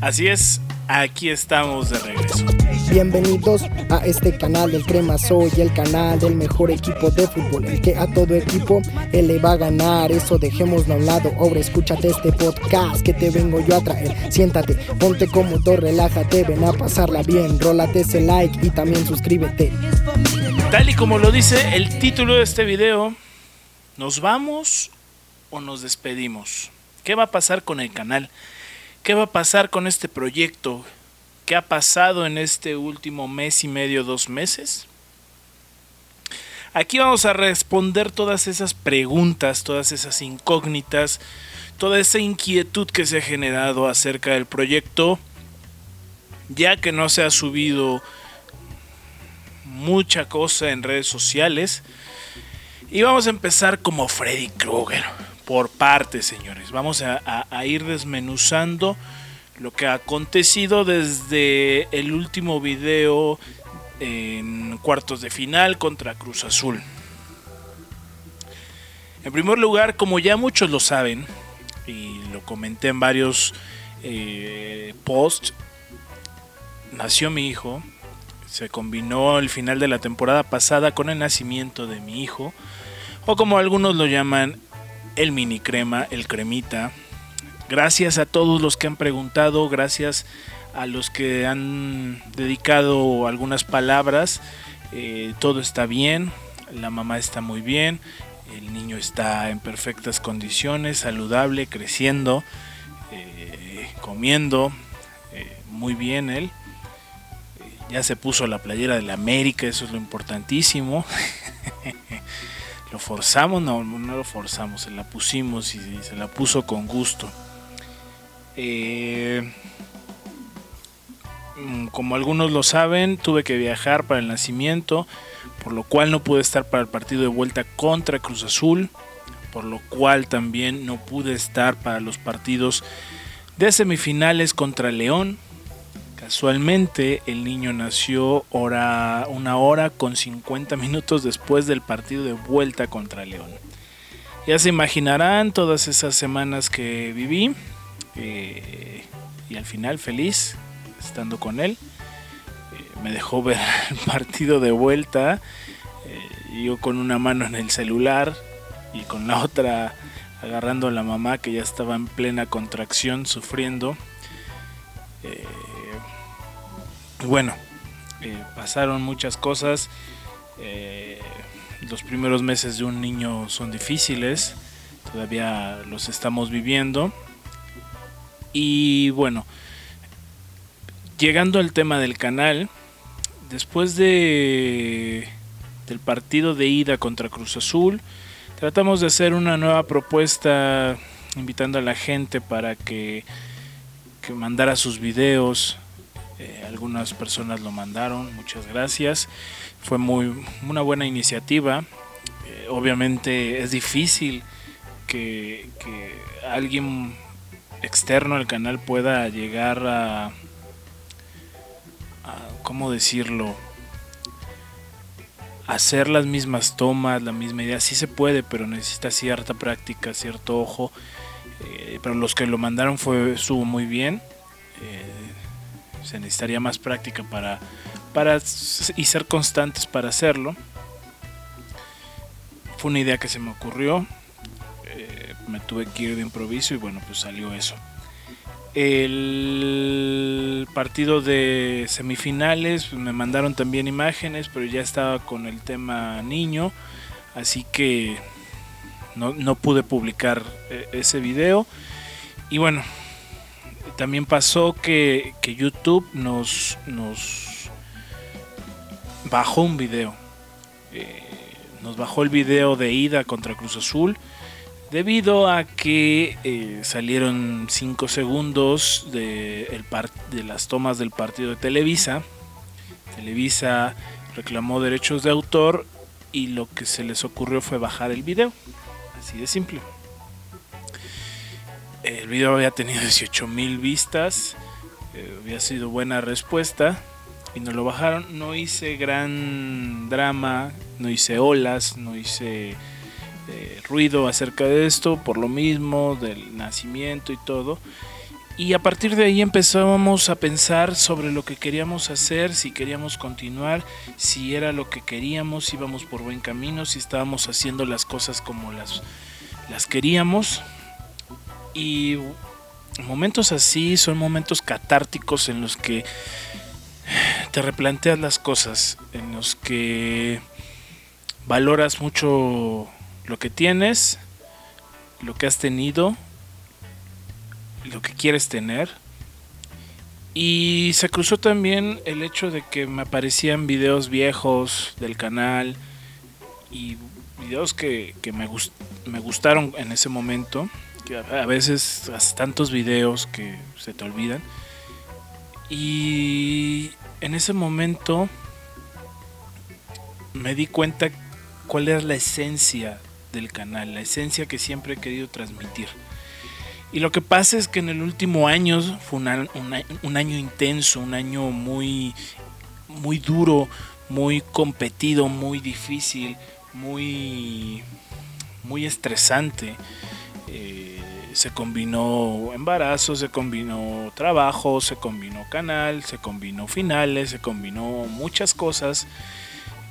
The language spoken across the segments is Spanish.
Así es, aquí estamos de regreso. Bienvenidos a este canal del Crema Soy, el canal del mejor equipo de fútbol, el que a todo equipo él le va a ganar. Eso dejémoslo a un lado. Ahora escúchate este podcast que te vengo yo a traer. Siéntate, ponte cómodo, relájate, ven a pasarla bien. Rólate ese like y también suscríbete. Tal y como lo dice el título de este video, ¿nos vamos o nos despedimos? ¿Qué va a pasar con el canal? ¿Qué va a pasar con este proyecto? ¿Qué ha pasado en este último mes y medio, dos meses? Aquí vamos a responder todas esas preguntas, todas esas incógnitas, toda esa inquietud que se ha generado acerca del proyecto, ya que no se ha subido mucha cosa en redes sociales. Y vamos a empezar como Freddy Krueger por partes, señores. Vamos a, ir desmenuzando lo que ha acontecido desde el último video en cuartos de final contra Cruz Azul. En primer lugar, como ya muchos lo saben, y lo comenté en varios eh, posts, nació mi hijo. Se combinó el final de la temporada pasada con el nacimiento de mi hijo, o como algunos lo llaman, el mini crema, el cremita. Gracias a todos los que han preguntado, gracias a los que han dedicado algunas palabras. Eh, todo está bien, la mamá está muy bien, el niño está en perfectas condiciones, saludable, creciendo, eh, comiendo eh, muy bien él. Ya se puso la playera de la América, eso es lo importantísimo. ¿Lo forzamos? No, no lo forzamos, se la pusimos y se la puso con gusto. Eh, mm, como algunos lo saben, tuve que viajar para el nacimiento, por lo cual no pude estar para el partido de vuelta contra Cruz Azul, por lo cual también no pude estar para los partidos de semifinales contra León, Casualmente el niño nació hora, una hora con 50 minutos después del partido de vuelta contra León. Ya se imaginarán todas esas semanas que viví eh, y al final feliz estando con él. Eh, me dejó ver el partido de vuelta, eh, yo con una mano en el celular y con la otra agarrando a la mamá que ya estaba en plena contracción sufriendo. Bueno, eh, pasaron muchas cosas. Eh, los primeros meses de un niño son difíciles. Todavía los estamos viviendo. Y bueno, llegando al tema del canal, después de del partido de ida contra Cruz Azul, tratamos de hacer una nueva propuesta invitando a la gente para que, que mandara sus videos, eh, algunas personas lo mandaron, muchas gracias. Fue muy una buena iniciativa. Eh, obviamente es difícil que, alguien externo al canal pueda llegar a, ¿cómo decirlo? hacer las mismas tomas, la misma idea, sí se puede, pero necesita cierta práctica, cierto ojo. Eh, pero los que lo mandaron fue estuvo muy bien se necesitaría más práctica para, para y ser constantes para hacerlo. Fue una idea que se me ocurrió, eh, me tuve que ir de improviso y bueno, pues salió eso. El partido de semifinales, pues me mandaron también imágenes, pero ya estaba con el tema niño, así que no, no pude publicar eh, ese video. Y bueno, también pasó que, YouTube nos, nos bajó un video. Eh, nos bajó el video de ida contra Cruz Azul debido a que eh, salieron 5 segundos de, de las tomas del partido de Televisa. Televisa reclamó derechos de autor y lo que se les ocurrió fue bajar el video. Así de simple. El video había tenido 18 mil vistas, eh, había sido buena respuesta y nos lo bajaron. No hice gran drama, no hice olas, no hice eh, ruido acerca de esto, por lo mismo, del nacimiento y todo. Y a partir de ahí empezamos a pensar sobre lo que queríamos hacer, si queríamos continuar, si era lo que queríamos, si íbamos por buen camino, si estábamos haciendo las cosas como las, las queríamos. Y momentos así son momentos catárticos en los que te replanteas las cosas, en los que valoras mucho lo que tienes, lo que has tenido, lo que quieres tener. Y se cruzó también el hecho de que me aparecían videos viejos del canal y videos que, me, me gustaron en ese momento. A veces haces tantos videos que se te olvidan. Y en ese momento me di cuenta cuál era la esencia del canal, la esencia que siempre he querido transmitir. Y lo que pasa es que en el último año fue un, año intenso, un año muy, muy duro, muy competido, muy difícil, muy, muy estresante. Eh, se combinó embarazo, se combinó trabajo, se combinó canal, se combinó finales, se combinó muchas cosas,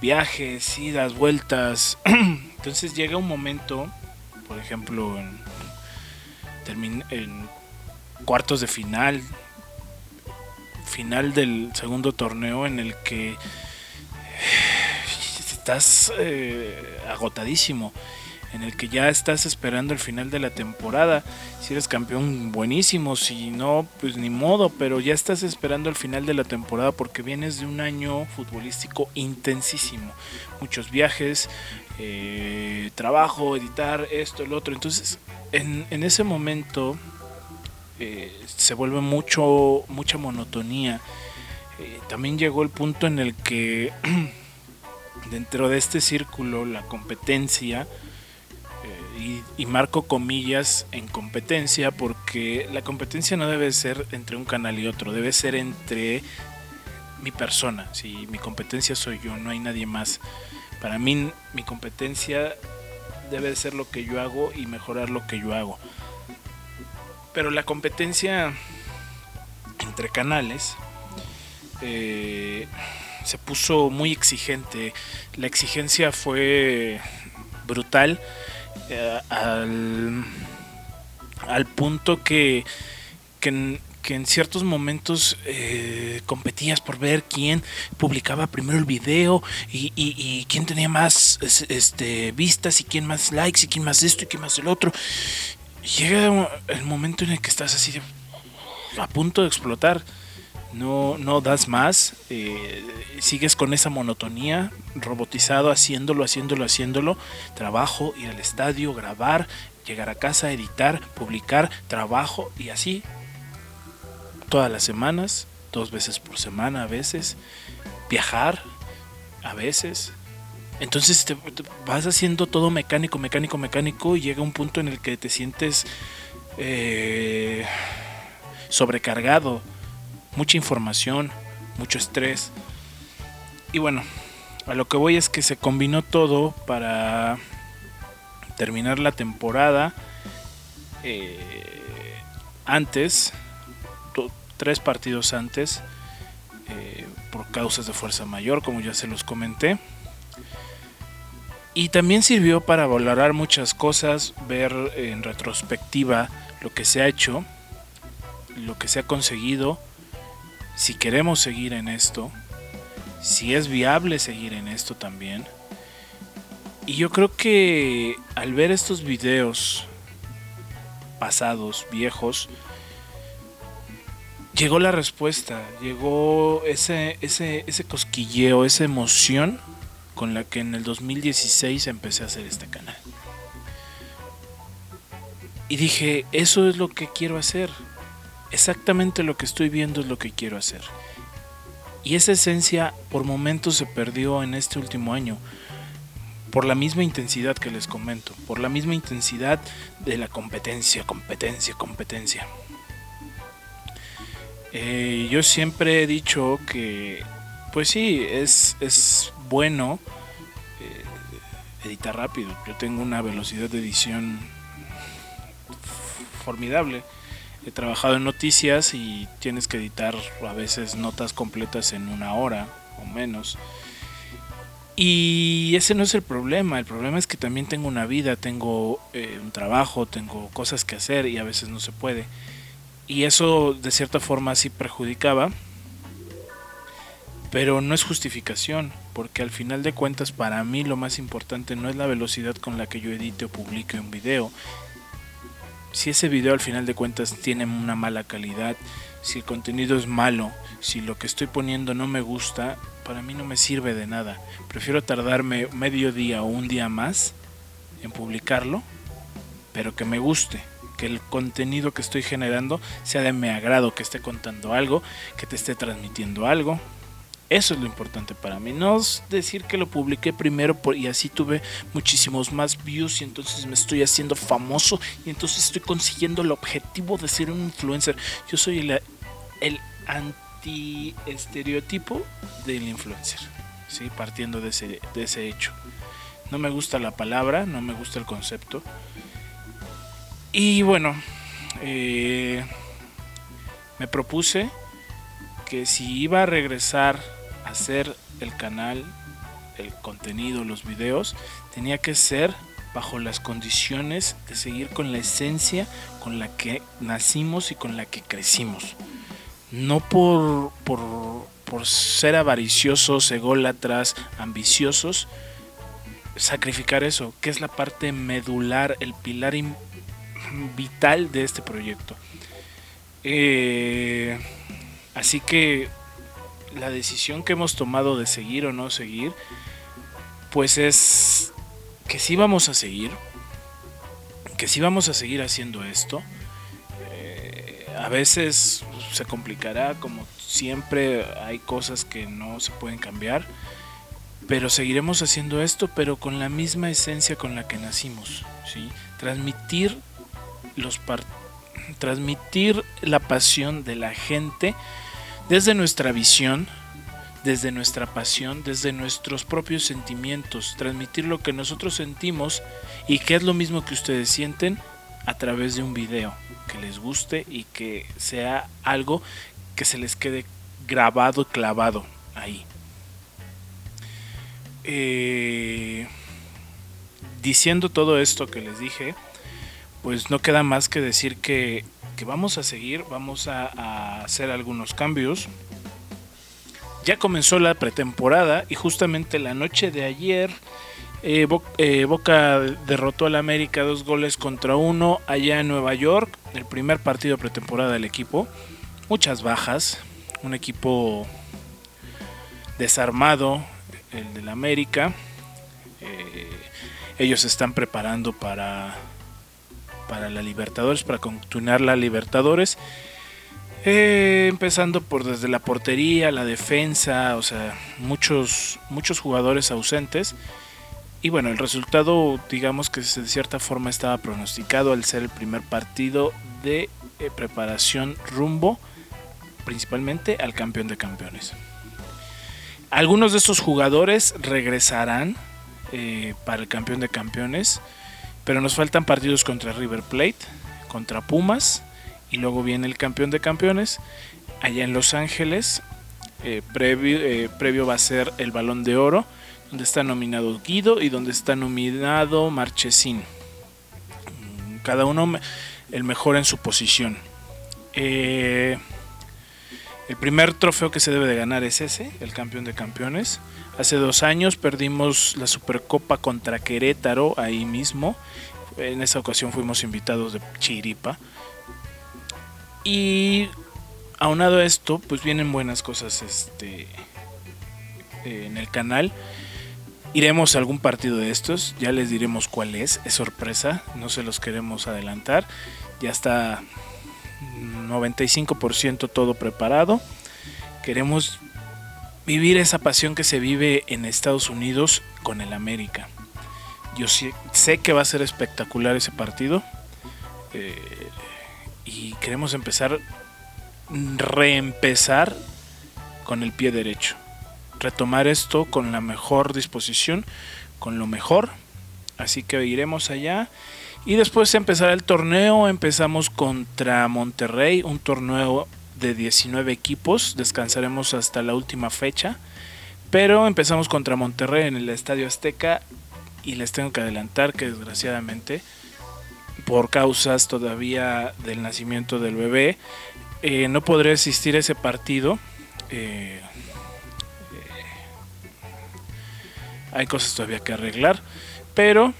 viajes, idas, vueltas. Entonces llega un momento, por ejemplo, en, cuartos de final, final del segundo torneo en el que estás eh, agotadísimo en el que ya estás esperando el final de la temporada. Si eres campeón, buenísimo. Si no, pues ni modo. Pero ya estás esperando el final de la temporada porque vienes de un año futbolístico intensísimo. Muchos viajes, eh, trabajo, editar, esto, el otro. Entonces, en, ese momento eh, se vuelve mucho, mucha monotonía. Eh, también llegó el punto en el que dentro de este círculo la competencia y, marco comillas en competencia porque la competencia no debe ser entre un canal y otro, debe ser entre mi persona. Si mi competencia soy yo, no hay nadie más. Para mí mi competencia debe ser lo que yo hago y mejorar lo que yo hago. Pero la competencia entre canales eh, se puso muy exigente. La exigencia fue brutal eh, al, al, punto que, que, en, ciertos momentos eh, competías por ver quién publicaba primero el video y, y, quién tenía más este, vistas y quién más likes y quién más esto y quién más el otro. Llega el momento en el que estás así de, a punto de explotar no, no das más, eh, sigues con esa monotonía, robotizado, haciéndolo, haciéndolo, haciéndolo, trabajo, ir al estadio, grabar, llegar a casa, editar, publicar, trabajo y así todas las semanas, dos veces por semana a veces, viajar a veces. Entonces te, vas haciendo todo mecánico, mecánico, mecánico y llega un punto en el que te sientes eh, sobrecargado mucha información, mucho estrés. Y bueno, a lo que voy es que se combinó todo para terminar la temporada eh, antes, tres partidos antes, eh, por causas de fuerza mayor, como ya se los comenté. Y también sirvió para valorar muchas cosas, ver en retrospectiva lo que se ha hecho, lo que se ha conseguido si queremos seguir en esto, si es viable seguir en esto también. Y yo creo que al ver estos videos pasados, viejos, llegó la respuesta, llegó ese, ese, ese cosquilleo, esa emoción con la que en el 2016 empecé a hacer este canal. Y dije, eso es lo que quiero hacer exactamente lo que estoy viendo es lo que quiero hacer. Y esa esencia por momentos se perdió en este último año. Por la misma intensidad que les comento. Por la misma intensidad de la competencia, competencia, competencia. Eh, yo siempre he dicho que, pues sí, es, es bueno eh, editar rápido. Yo tengo una velocidad de edición formidable he trabajado en noticias y tienes que editar a veces notas completas en una hora o menos. Y ese no es el problema, el problema es que también tengo una vida, tengo eh, un trabajo, tengo cosas que hacer y a veces no se puede. Y eso de cierta forma sí perjudicaba, pero no es justificación, porque al final de cuentas para mí lo más importante no es la velocidad con la que yo edite o publique un video. Si ese video al final de cuentas tiene una mala calidad, si el contenido es malo, si lo que estoy poniendo no me gusta, para mí no me sirve de nada. Prefiero tardarme medio día o un día más en publicarlo, pero que me guste, que el contenido que estoy generando sea de mi agrado, que esté contando algo, que te esté transmitiendo algo. Eso es lo importante para mí. No es decir que lo publiqué primero y así tuve muchísimos más views y entonces me estoy haciendo famoso y entonces estoy consiguiendo el objetivo de ser un influencer. Yo soy el, el estereotipo del influencer, ¿sí? partiendo de ese, de ese hecho. No me gusta la palabra, no me gusta el concepto. Y bueno, eh, me propuse que si iba a regresar a hacer el canal, el contenido, los videos, tenía que ser bajo las condiciones de seguir con la esencia con la que nacimos y con la que crecimos no por, por, ser avariciosos, ególatras, ambiciosos, sacrificar eso, que es la parte medular, el pilar vital de este proyecto. Eh, así que la decisión que hemos tomado de seguir o no seguir, pues es que sí vamos a seguir, que sí vamos a seguir haciendo esto. Eh, a veces se complicará, como siempre hay cosas que no se pueden cambiar, pero seguiremos haciendo esto, pero con la misma esencia con la que nacimos, ¿sí? Transmitir los transmitir la pasión de la gente desde nuestra visión, desde nuestra pasión, desde nuestros propios sentimientos, transmitir lo que nosotros sentimos y que es lo mismo que ustedes sienten a través de un video que les guste y que sea algo que se les quede grabado clavado ahí. Eh, diciendo todo esto que les dije, pues no queda más que decir que, vamos a seguir, vamos a, hacer algunos cambios. Ya comenzó la pretemporada y justamente la noche de ayer eh, eh, Boca derrotó al América dos goles contra uno allá en Nueva York, el primer partido pretemporada del equipo. Muchas bajas, un equipo desarmado, el del América. Eh, ellos están preparando para, para la Libertadores, para continuar la Libertadores. empezando por desde la portería, la defensa, o sea, muchos, muchos jugadores ausentes. Y bueno, el resultado, digamos que de cierta forma estaba pronosticado al ser el primer partido de eh, preparación rumbo principalmente al campeón de campeones. Algunos de estos jugadores regresarán eh, para el campeón de campeones, pero nos faltan partidos contra River Plate, contra Pumas y luego viene el campeón de campeones allá en Los Ángeles. Eh, previo, previo va a ser el balón de oro donde está nominado Guido y donde está nominado Marchesín. Cada uno el mejor en su posición. Eh, el primer trofeo que se debe de ganar es ese, el campeón de campeones. Hace dos años perdimos la Supercopa contra Querétaro ahí mismo. En esa ocasión fuimos invitados de Chiripa. Y aunado a esto, pues vienen buenas cosas este, en el canal. Iremos a algún partido de estos, ya les diremos cuál es, es sorpresa, no se los queremos adelantar. Ya está 95% todo preparado. Queremos vivir esa pasión que se vive en Estados Unidos con el América. Yo sé que va a ser espectacular ese partido. Eh, y queremos empezar, reempezar con el pie derecho retomar esto con la mejor disposición, con lo mejor. Así que iremos allá Y después empezará el torneo, empezamos contra Monterrey, un torneo de 19 equipos, descansaremos hasta la última fecha, pero empezamos contra Monterrey en el Estadio Azteca y les tengo que adelantar que desgraciadamente, por causas todavía del nacimiento del bebé, eh, no podré asistir a ese partido. Eh, eh, hay cosas todavía que arreglar, pero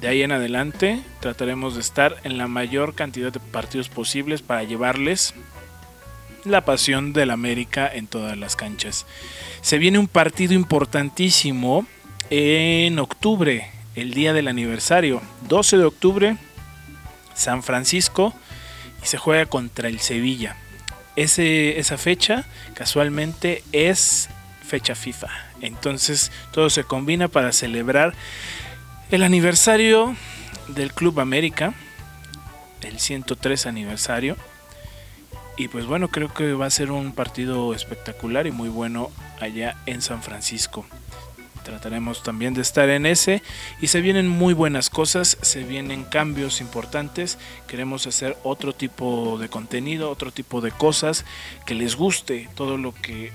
de ahí en adelante trataremos de estar en la mayor cantidad de partidos posibles para llevarles la pasión del América en todas las canchas. Se viene un partido importantísimo en octubre, el día del aniversario, 12 de octubre, San Francisco, y se juega contra el Sevilla. Esa fecha casualmente es fecha FIFA. Entonces todo se combina para celebrar el aniversario del Club América, el 103 aniversario. Y pues bueno, creo que va a ser un partido espectacular y muy bueno allá en San Francisco. Trataremos también de estar en ese y se vienen muy buenas cosas, se vienen cambios importantes, queremos hacer otro tipo de contenido, otro tipo de cosas que les guste, todo lo que...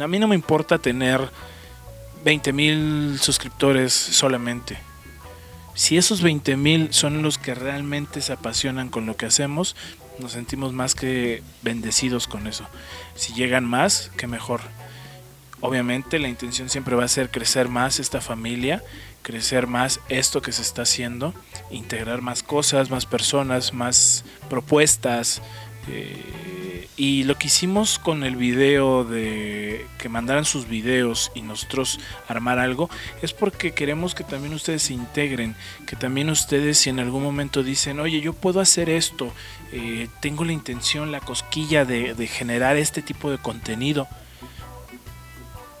A mí no me importa tener 20 mil suscriptores solamente. Si esos 20 mil son los que realmente se apasionan con lo que hacemos, nos sentimos más que bendecidos con eso. Si llegan más, que mejor. Obviamente la intención siempre va a ser crecer más esta familia, crecer más esto que se está haciendo, integrar más cosas, más personas, más propuestas. Eh, y lo que hicimos con el video de que mandaran sus videos y nosotros armar algo es porque queremos que también ustedes se integren, que también ustedes si en algún momento dicen, oye, yo puedo hacer esto, eh, tengo la intención, la cosquilla de, de generar este tipo de contenido,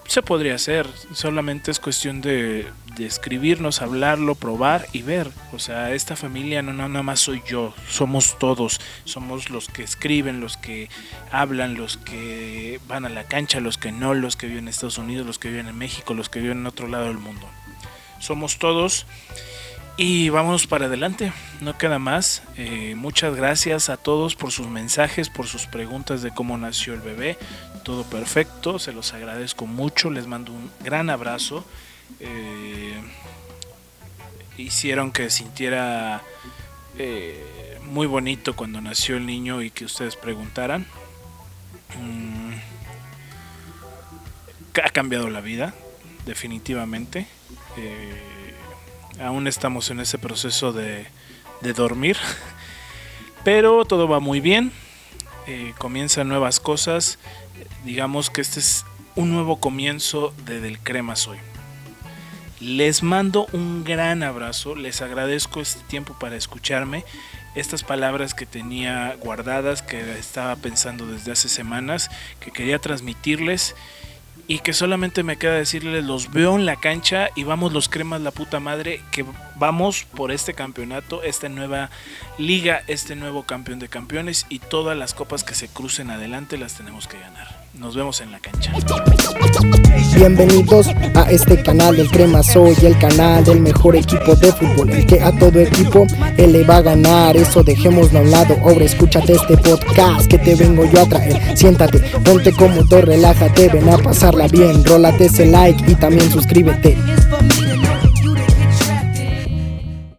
se podría hacer, solamente es cuestión de, escribirnos, hablarlo, probar y ver. O sea, esta familia no, no nada más soy yo, somos todos, somos los que escriben, los que hablan, los que van a la cancha, los que no, los que viven en Estados Unidos, los que viven en México, los que viven en otro lado del mundo. Somos todos y vamos para adelante, no queda más. Eh, muchas gracias a todos por sus mensajes, por sus preguntas de cómo nació el bebé. Todo perfecto, se los agradezco mucho, les mando un gran abrazo. Eh, hicieron que sintiera eh, muy bonito cuando nació el niño y que ustedes preguntaran. Mm, ha cambiado la vida, definitivamente. Aún estamos en ese proceso de, dormir. Pero todo va muy bien. Eh, comienzan nuevas cosas. Digamos que este es un nuevo comienzo de Del Crema Soy. Les mando un gran abrazo. Les agradezco este tiempo para escucharme. Estas palabras que tenía guardadas, que estaba pensando desde hace semanas, que quería transmitirles y que solamente me queda decirles los veo en la cancha y vamos los cremas la puta madre que vamos por este campeonato, esta nueva liga, este nuevo campeón de campeones y todas las copas que se crucen adelante las tenemos que ganar. Nos vemos en la cancha. Bienvenidos a este canal del Crema Soy, el canal del mejor equipo de fútbol, el que a todo equipo él le va a ganar. Eso dejémoslo a un lado. Ahora escúchate este podcast que te vengo yo a traer. Siéntate, ponte cómodo, relájate, ven a pasarla bien. Rólate ese like y también suscríbete.